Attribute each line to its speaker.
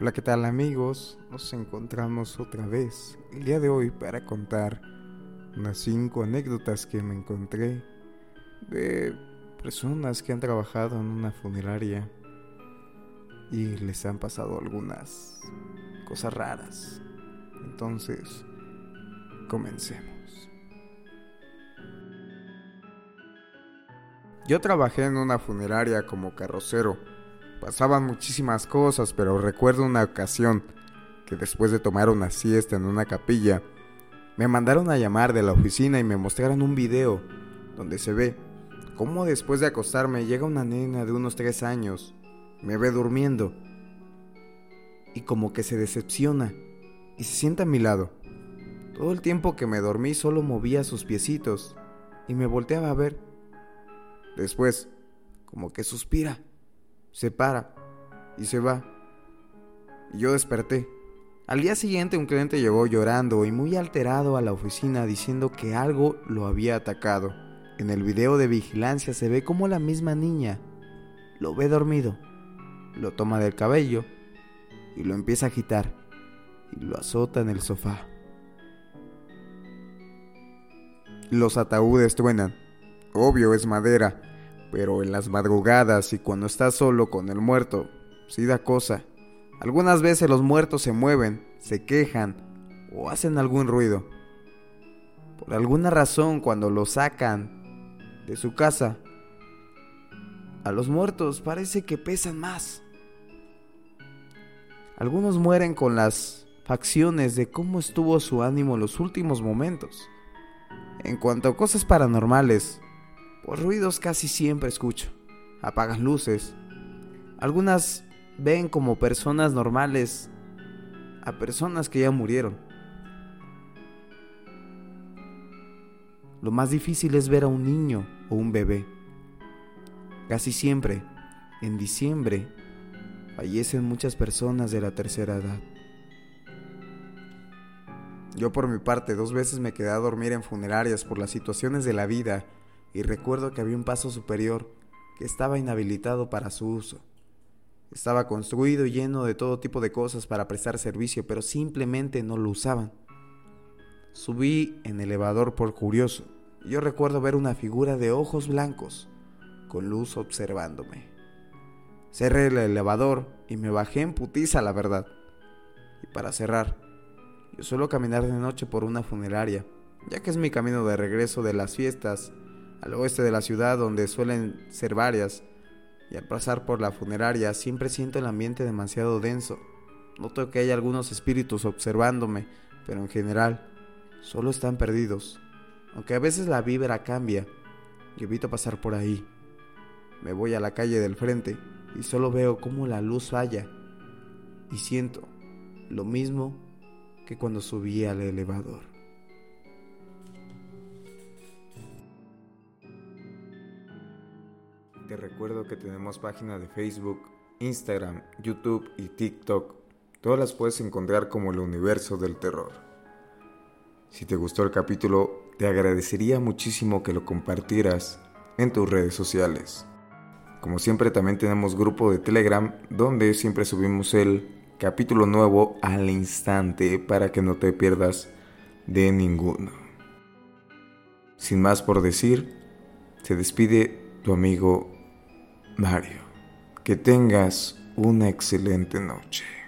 Speaker 1: Hola, ¿qué tal amigos? Nos encontramos otra vez el día de hoy para contar unas cinco anécdotas que me encontré de personas que han trabajado en una funeraria y les han pasado algunas cosas raras. Entonces, comencemos. Yo trabajé en una funeraria como carrocero Pasaban muchísimas cosas, pero recuerdo una ocasión que después de tomar una siesta en una capilla, me mandaron a llamar de la oficina y me mostraron un video donde se ve cómo después de acostarme llega una nena de unos tres años, me ve durmiendo y como que se decepciona y se sienta a mi lado. Todo el tiempo que me dormí solo movía sus piecitos y me volteaba a ver. Después, como que suspira se para y se va. Y yo desperté. Al día siguiente un cliente llegó llorando y muy alterado a la oficina diciendo que algo lo había atacado. En el video de vigilancia se ve como la misma niña lo ve dormido, lo toma del cabello y lo empieza a agitar y lo azota en el sofá. Los ataúdes truenan. Obvio es madera, pero en las madrugadas y cuando estás solo con el muerto, sí da cosa. Algunas veces los muertos se mueven, se quejan o hacen algún ruido. Por alguna razón cuando los sacan de su casa, a los muertos parece que pesan más. Algunos mueren con las facciones de cómo estuvo su ánimo en los últimos momentos. En cuanto a cosas paranormales, ruidos casi siempre escucho. Apagan luces. Algunas ven como personas normales a personas que ya murieron. Lo más difícil es ver a un niño o un bebé. Casi siempre, en diciembre, fallecen muchas personas de la tercera edad. Yo por mi parte dos veces me quedé a dormir en funerarias por las situaciones de la vida y recuerdo que había un paso superior que estaba inhabilitado para su uso. Estaba construido y lleno de todo tipo de cosas para prestar servicio, pero simplemente no lo usaban. Subí en elevador por curioso. Y yo recuerdo ver una figura de ojos blancos, con luz observándome. Cerré el elevador y me bajé en putiza, la verdad. Y para cerrar, yo suelo caminar de noche por una funeraria, ya que es mi camino de regreso de las fiestas al oeste de la ciudad donde suelen ser varias, y al pasar por la funeraria siempre siento el ambiente demasiado denso. Noto que hay algunos espíritus observándome, pero en general solo están perdidos. Aunque a veces la vibra cambia, y evito pasar por ahí. Me voy a la calle del frente y solo veo cómo la luz falla y siento lo mismo que cuando subí al elevador. Te recuerdo que tenemos página de Facebook, Instagram, YouTube y TikTok. Todas las puedes encontrar como el universo del terror. Si te gustó el capítulo, te agradecería muchísimo que lo compartieras en tus redes sociales. Como siempre también tenemos grupo de Telegram donde siempre subimos el capítulo nuevo al instante para que no te pierdas de ninguno. Sin más por decir, se despide tu amigo Mario, que tengas una excelente noche.